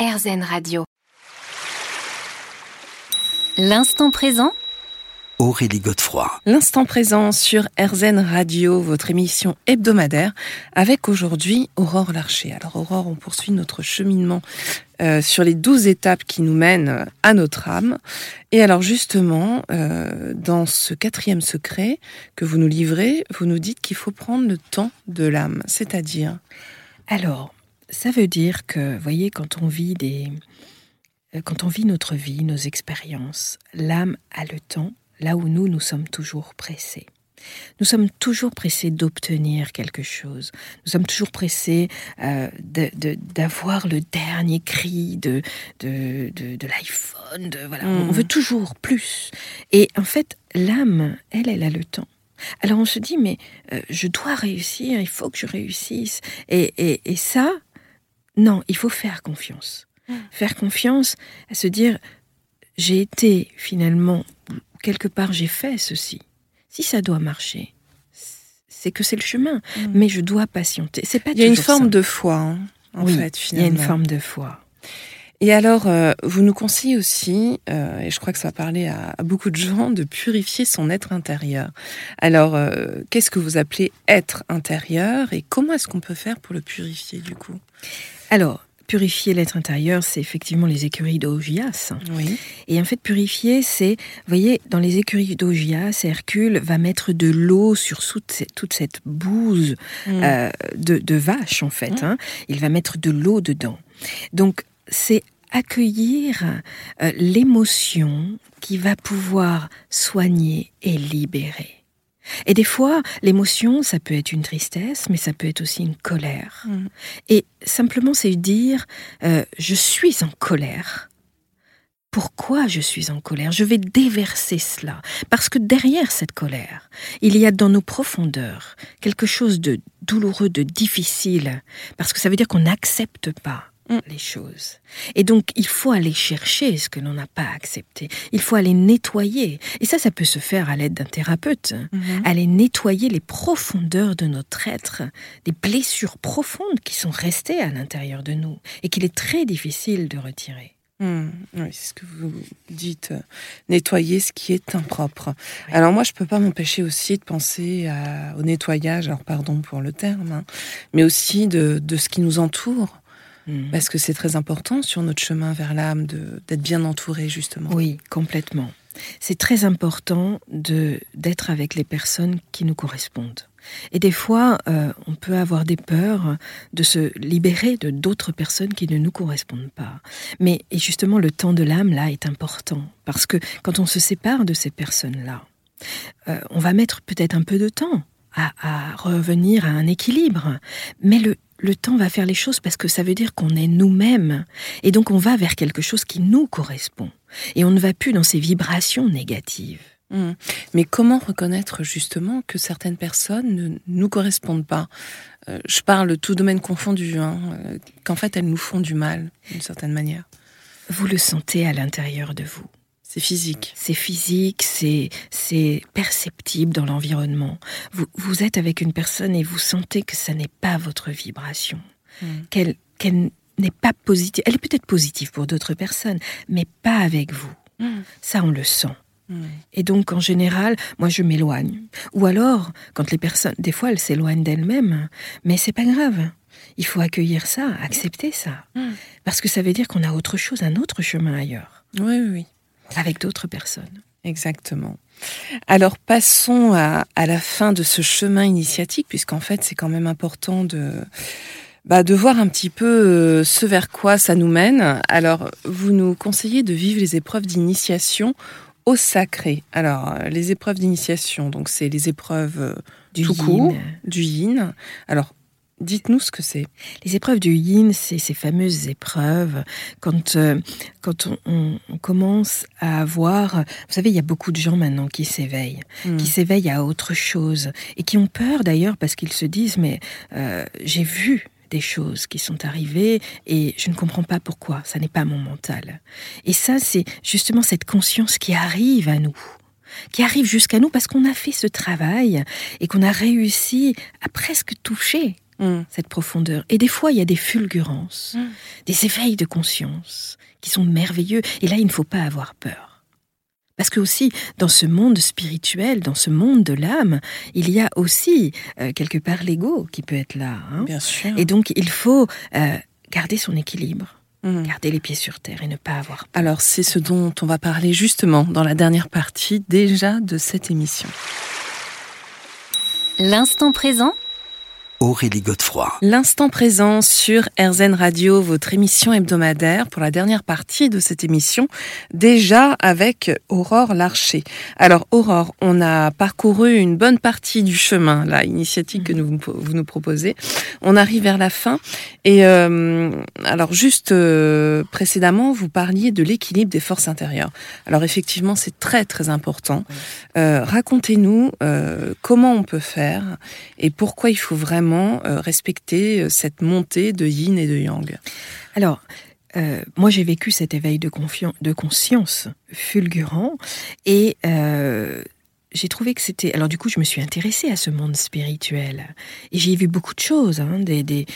RZN Radio. L'instant présent Aurélie Godefroy. L'instant présent sur RZN Radio, votre émission hebdomadaire, avec aujourd'hui Aurore Larcher. Alors Aurore, on poursuit notre cheminement euh, sur les douze étapes qui nous mènent à notre âme. Et alors justement, euh, dans ce quatrième secret que vous nous livrez, vous nous dites qu'il faut prendre le temps de l'âme, c'est-à-dire? Alors, ça veut dire que, vous voyez, quand on vit des, euh, quand on vit notre vie, nos expériences, l'âme a le temps là où nous, nous sommes toujours pressés. Nous sommes toujours pressés d'obtenir quelque chose. Nous sommes toujours pressés euh, d'avoir le dernier cri de, de, de, l'iPhone. Voilà. On veut toujours plus. Et en fait, l'âme, elle, elle a le temps. Alors on se dit, mais euh, je dois réussir, il faut que je réussisse. Et, et, et ça, non, il faut faire confiance. Faire confiance à se dire, j'ai été finalement, quelque part, j'ai fait ceci. Si ça doit marcher, c'est que c'est le chemin. Mais je dois patienter. C'est pas Il y a une forme de foi, hein, en oui, fait, il y a finalement. une forme de foi. Et alors, euh, vous nous conseillez aussi, euh, et je crois que ça va parler à, à beaucoup de gens, de purifier son être intérieur. Alors, euh, qu'est-ce que vous appelez être intérieur et comment est-ce qu'on peut faire pour le purifier du coup? Alors, purifier l'être intérieur, c'est effectivement les écuries d'Augias. Oui. Et en fait, purifier, c'est, vous voyez, dans les écuries d'Augias, Hercule va mettre de l'eau sur toute cette, toute cette bouse Mm. euh, de, de vache, en fait. hein. Il va mettre de l'eau dedans. Donc, c'est accueillir euh, l'émotion qui va pouvoir soigner et libérer. Et des fois, l'émotion, ça peut être une tristesse, mais ça peut être aussi une colère. Mm. Et simplement, c'est dire, euh, je suis en colère. Pourquoi je suis en colère? Je vais déverser cela. Parce que derrière cette colère, il y a dans nos profondeurs quelque chose de douloureux, de difficile. Parce que ça veut dire qu'on n'accepte pas Mm. les choses. Et donc, il faut aller chercher ce que l'on n'a pas accepté. Il faut aller nettoyer. Et ça, ça peut se faire à l'aide d'un thérapeute. Mhm. Aller nettoyer les profondeurs de notre être, des blessures profondes qui sont restées à l'intérieur de nous et qu'il est très difficile de retirer. Mm. Oui, c'est ce que vous dites, euh, nettoyer ce qui est impropre. Alors moi, je peux pas m'empêcher aussi de penser à- au nettoyage, alors pardon pour le terme, hein, mais aussi de, de ce qui nous entoure. Mm. Parce que c'est très important sur notre chemin vers l'âme d'être bien entouré, justement. Oui, complètement. C'est très important d'être avec les personnes qui nous correspondent. Et des fois, euh, on peut avoir des peurs de se libérer de d'autres personnes qui ne nous correspondent pas. Mais et justement, le temps de l'âme là est important parce que quand on se sépare de ces personnes-là, euh, on va mettre peut-être un peu de temps à, à revenir à un équilibre, mais le le temps va faire les choses parce que ça veut dire qu'on est nous-mêmes. Et donc on va vers quelque chose qui nous correspond. Et on ne va plus dans ces vibrations négatives. Mm. Mais comment reconnaître justement que certaines personnes ne nous correspondent pas? Euh, Je parle tout domaine confondu, hein, euh, qu'en fait elles nous font du mal, d'une certaine manière. Vous le sentez à l'intérieur de vous. C'est physique. C'est physique, c'est perceptible dans l'environnement. Vous, vous êtes avec une personne et vous sentez que ça n'est pas votre vibration, Mm. qu'elle n'est pas positive. Elle est peut-être positive pour d'autres personnes, mais pas avec vous. Mm. Ça, on le sent. Mm. Et donc, en général, moi, je m'éloigne. Ou alors, quand les personnes, des fois, elles s'éloignent d'elles-mêmes, mais c'est pas grave. Il faut accueillir ça, accepter ça. Parce que ça veut dire qu'on a autre chose, un autre chemin ailleurs, Oui, oui, oui. Avec d'autres personnes. Exactement. Alors passons à, à la fin de ce chemin initiatique, puisqu'en fait c'est quand même important de, bah, de voir un petit peu euh, ce vers quoi ça nous mène. Alors vous nous conseillez de vivre les épreuves d'initiation au sacré. Alors les épreuves d'initiation, donc c'est les épreuves euh, Du tout yin. court du yin. Alors dites-nous ce que c'est. Les épreuves du yin, c'est ces fameuses épreuves quand, euh, quand on, on- on commence à avoir... Vous savez, il y a beaucoup de gens maintenant qui s'éveillent, Mm. qui s'éveillent à autre chose et qui ont peur d'ailleurs parce qu'ils se disent, mais euh, j'ai vu des choses qui sont arrivées et je ne comprends pas pourquoi, ça n'est pas mon mental. Et ça, c'est justement cette conscience qui arrive à nous qui arrive jusqu'à nous parce qu'on a fait ce travail et qu'on a réussi à presque toucher Mm. cette profondeur. Et des fois, il y a des fulgurances, Mm. des éveils de conscience qui sont merveilleux. Et là, il ne faut pas avoir peur. Parce que aussi, dans ce monde spirituel, dans ce monde de l'âme, il y a aussi euh, quelque part l'ego qui peut être là. hein. Bien sûr. Et donc, il faut euh, garder son équilibre, Mm. garder les pieds sur terre et ne pas avoir peur. Alors, c'est ce dont on va parler justement dans la dernière partie déjà de cette émission. L'instant présent Aurélie Godefroy. L'instant présent sur RZN Radio, votre émission hebdomadaire pour la dernière partie de cette émission, déjà avec Aurore Larcher. Alors Aurore, on a parcouru une bonne partie du chemin, la initiative que vous nous proposez. On arrive vers la fin et euh, alors juste euh, précédemment, vous parliez de l'équilibre des forces intérieures. Alors effectivement, c'est très très important. Euh, Racontez-nous comment on peut faire et pourquoi il faut vraiment euh, respecter euh, cette montée de yin et de yang. Alors, euh, moi j'ai vécu cet éveil de, de conscience fulgurant et j'ai trouvé que c'était... Alors du coup, je me suis intéressée à ce monde spirituel et j'ai vu beaucoup de choses. hein, des,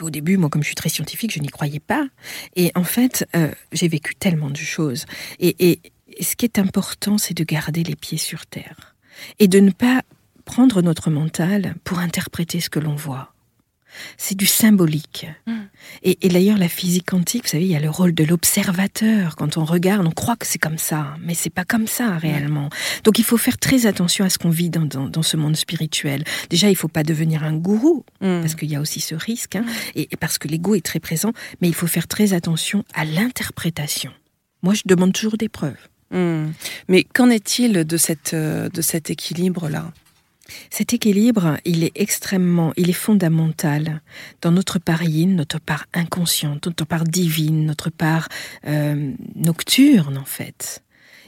au début, moi comme je suis très scientifique, je n'y croyais pas. Et en fait, j'ai vécu tellement de choses. Et, et ce qui est important, c'est de garder les pieds sur terre et de ne pas prendre notre mental pour interpréter ce que l'on voit. C'est du symbolique. Et, et d'ailleurs, la physique quantique, vous savez, il y a le rôle de l'observateur. Quand on regarde, on croit que c'est comme ça, mais c'est pas comme ça réellement. Donc, il faut faire très attention à ce qu'on vit dans, dans, dans ce monde spirituel. Déjà, il faut pas devenir un gourou, Mm. parce qu'il y a aussi ce risque, hein, et, et parce que l'ego est très présent, mais il faut faire très attention à l'interprétation. Moi, je demande toujours des preuves. Mm. Mais qu'en est-il de, cette, euh, de cet équilibre-là? Cet équilibre, il est extrêmement, il est fondamental dans notre part yin, notre part inconsciente, notre part divine, notre part euh, nocturne en fait.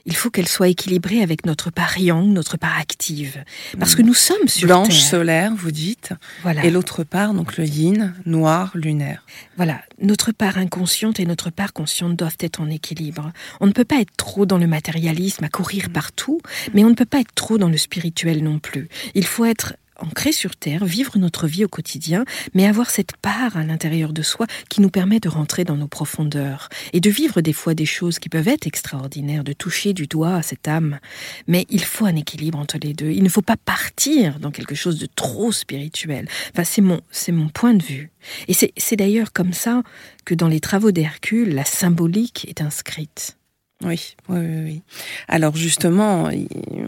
Il faut qu'elle soit équilibrée avec notre part yang, notre part active, parce que nous sommes sur Blanche, Terre. solaire, vous dites, Voilà, et l'autre part, donc le yin, noir, lunaire. voilà. Notre part inconsciente et notre part consciente doivent être en équilibre. On ne peut pas être trop dans le matérialisme, à courir partout, mais on ne peut pas être trop dans le spirituel non plus. Il faut être ancré sur Terre, vivre notre vie au quotidien, mais avoir cette part à l'intérieur de soi qui nous permet de rentrer dans nos profondeurs et de vivre des fois des choses qui peuvent être extraordinaires, de toucher du doigt à cette âme. Mais il faut un équilibre entre les deux. Il ne faut pas partir dans quelque chose de trop spirituel. Enfin, c'est mon, c'est mon point de vue. Et c'est, d'ailleurs comme ça que dans les travaux d'Hercule, la symbolique est inscrite. Oui, oui, oui. Alors justement,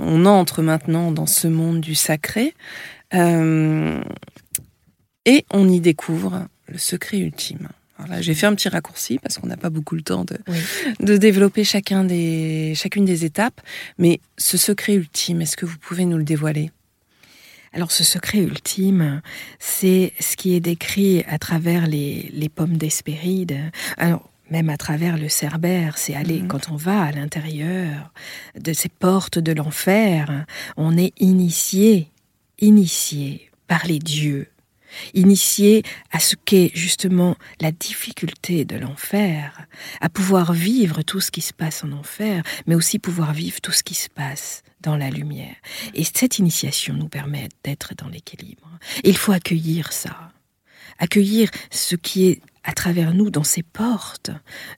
on entre maintenant dans ce monde du sacré et on y découvre le secret ultime. Alors là, j'ai fait un petit raccourci parce qu'on n'a pas beaucoup le temps de, Oui. de développer chacun des, chacune des étapes. Mais ce secret ultime, est-ce que vous pouvez nous le dévoiler? Alors ce secret ultime, c'est ce qui est décrit à travers les, les pommes d'Hespéride. Alors même à travers le Cerbère, c'est aller Mhm. quand on va à l'intérieur de ces portes de l'enfer, on est initié, initié par les dieux, initié à ce qu'est justement la difficulté de l'enfer, à pouvoir vivre tout ce qui se passe en enfer, mais aussi pouvoir vivre tout ce qui se passe dans la lumière. Et cette initiation nous permet d'être dans l'équilibre. Il faut accueillir ça, accueillir ce qui est à travers nous dans ces portes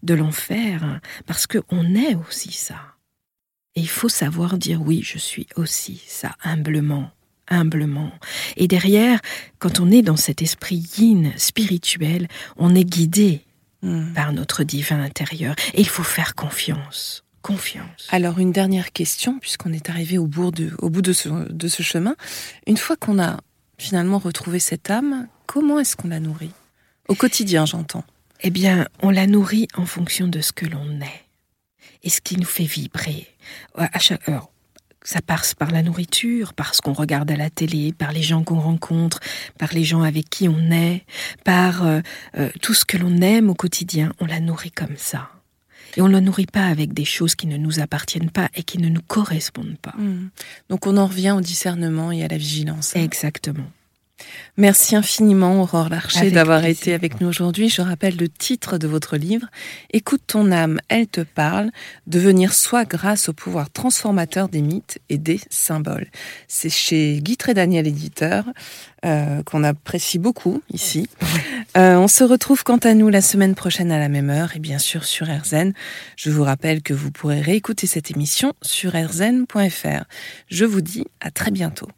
de l'enfer, parce qu'on est aussi ça. Et il faut savoir dire oui, je suis aussi ça, humblement, humblement. Et derrière, quand on est dans cet esprit yin spirituel, on est guidé Hmm. par notre divin intérieur. Et il faut faire confiance. Confiance. Alors une dernière question, puisqu'on est arrivé au bout, de, au bout de, ce, de ce chemin. Une fois qu'on a finalement retrouvé cette âme, comment est-ce qu'on la nourrit? Au quotidien, j'entends. Eh bien, on la nourrit en fonction de ce que l'on est et ce qui nous fait vibrer. À chaque heure, ça passe par la nourriture, par ce qu'on regarde à la télé, par les gens qu'on rencontre, par les gens avec qui on est, par euh, euh, tout ce que l'on aime au quotidien. On la nourrit comme ça. Et on ne la nourrit pas avec des choses qui ne nous appartiennent pas et qui ne nous correspondent pas. Hmm. Donc on en revient au discernement et à la vigilance. Exactement. Merci infiniment, Aurore Larcher, d'avoir été avec nous aujourd'hui. Je rappelle le titre de votre livre, Écoute ton âme, elle te parle, devenir soi grâce au pouvoir transformateur des mythes et des symboles. C'est chez Guy Daniel éditeur, euh, qu'on apprécie beaucoup ici. Euh, on se retrouve quant à nous la semaine prochaine à la même heure et bien sûr sur RZN. Je vous rappelle que vous pourrez réécouter cette émission sur rzn.fr. Je vous dis à très bientôt.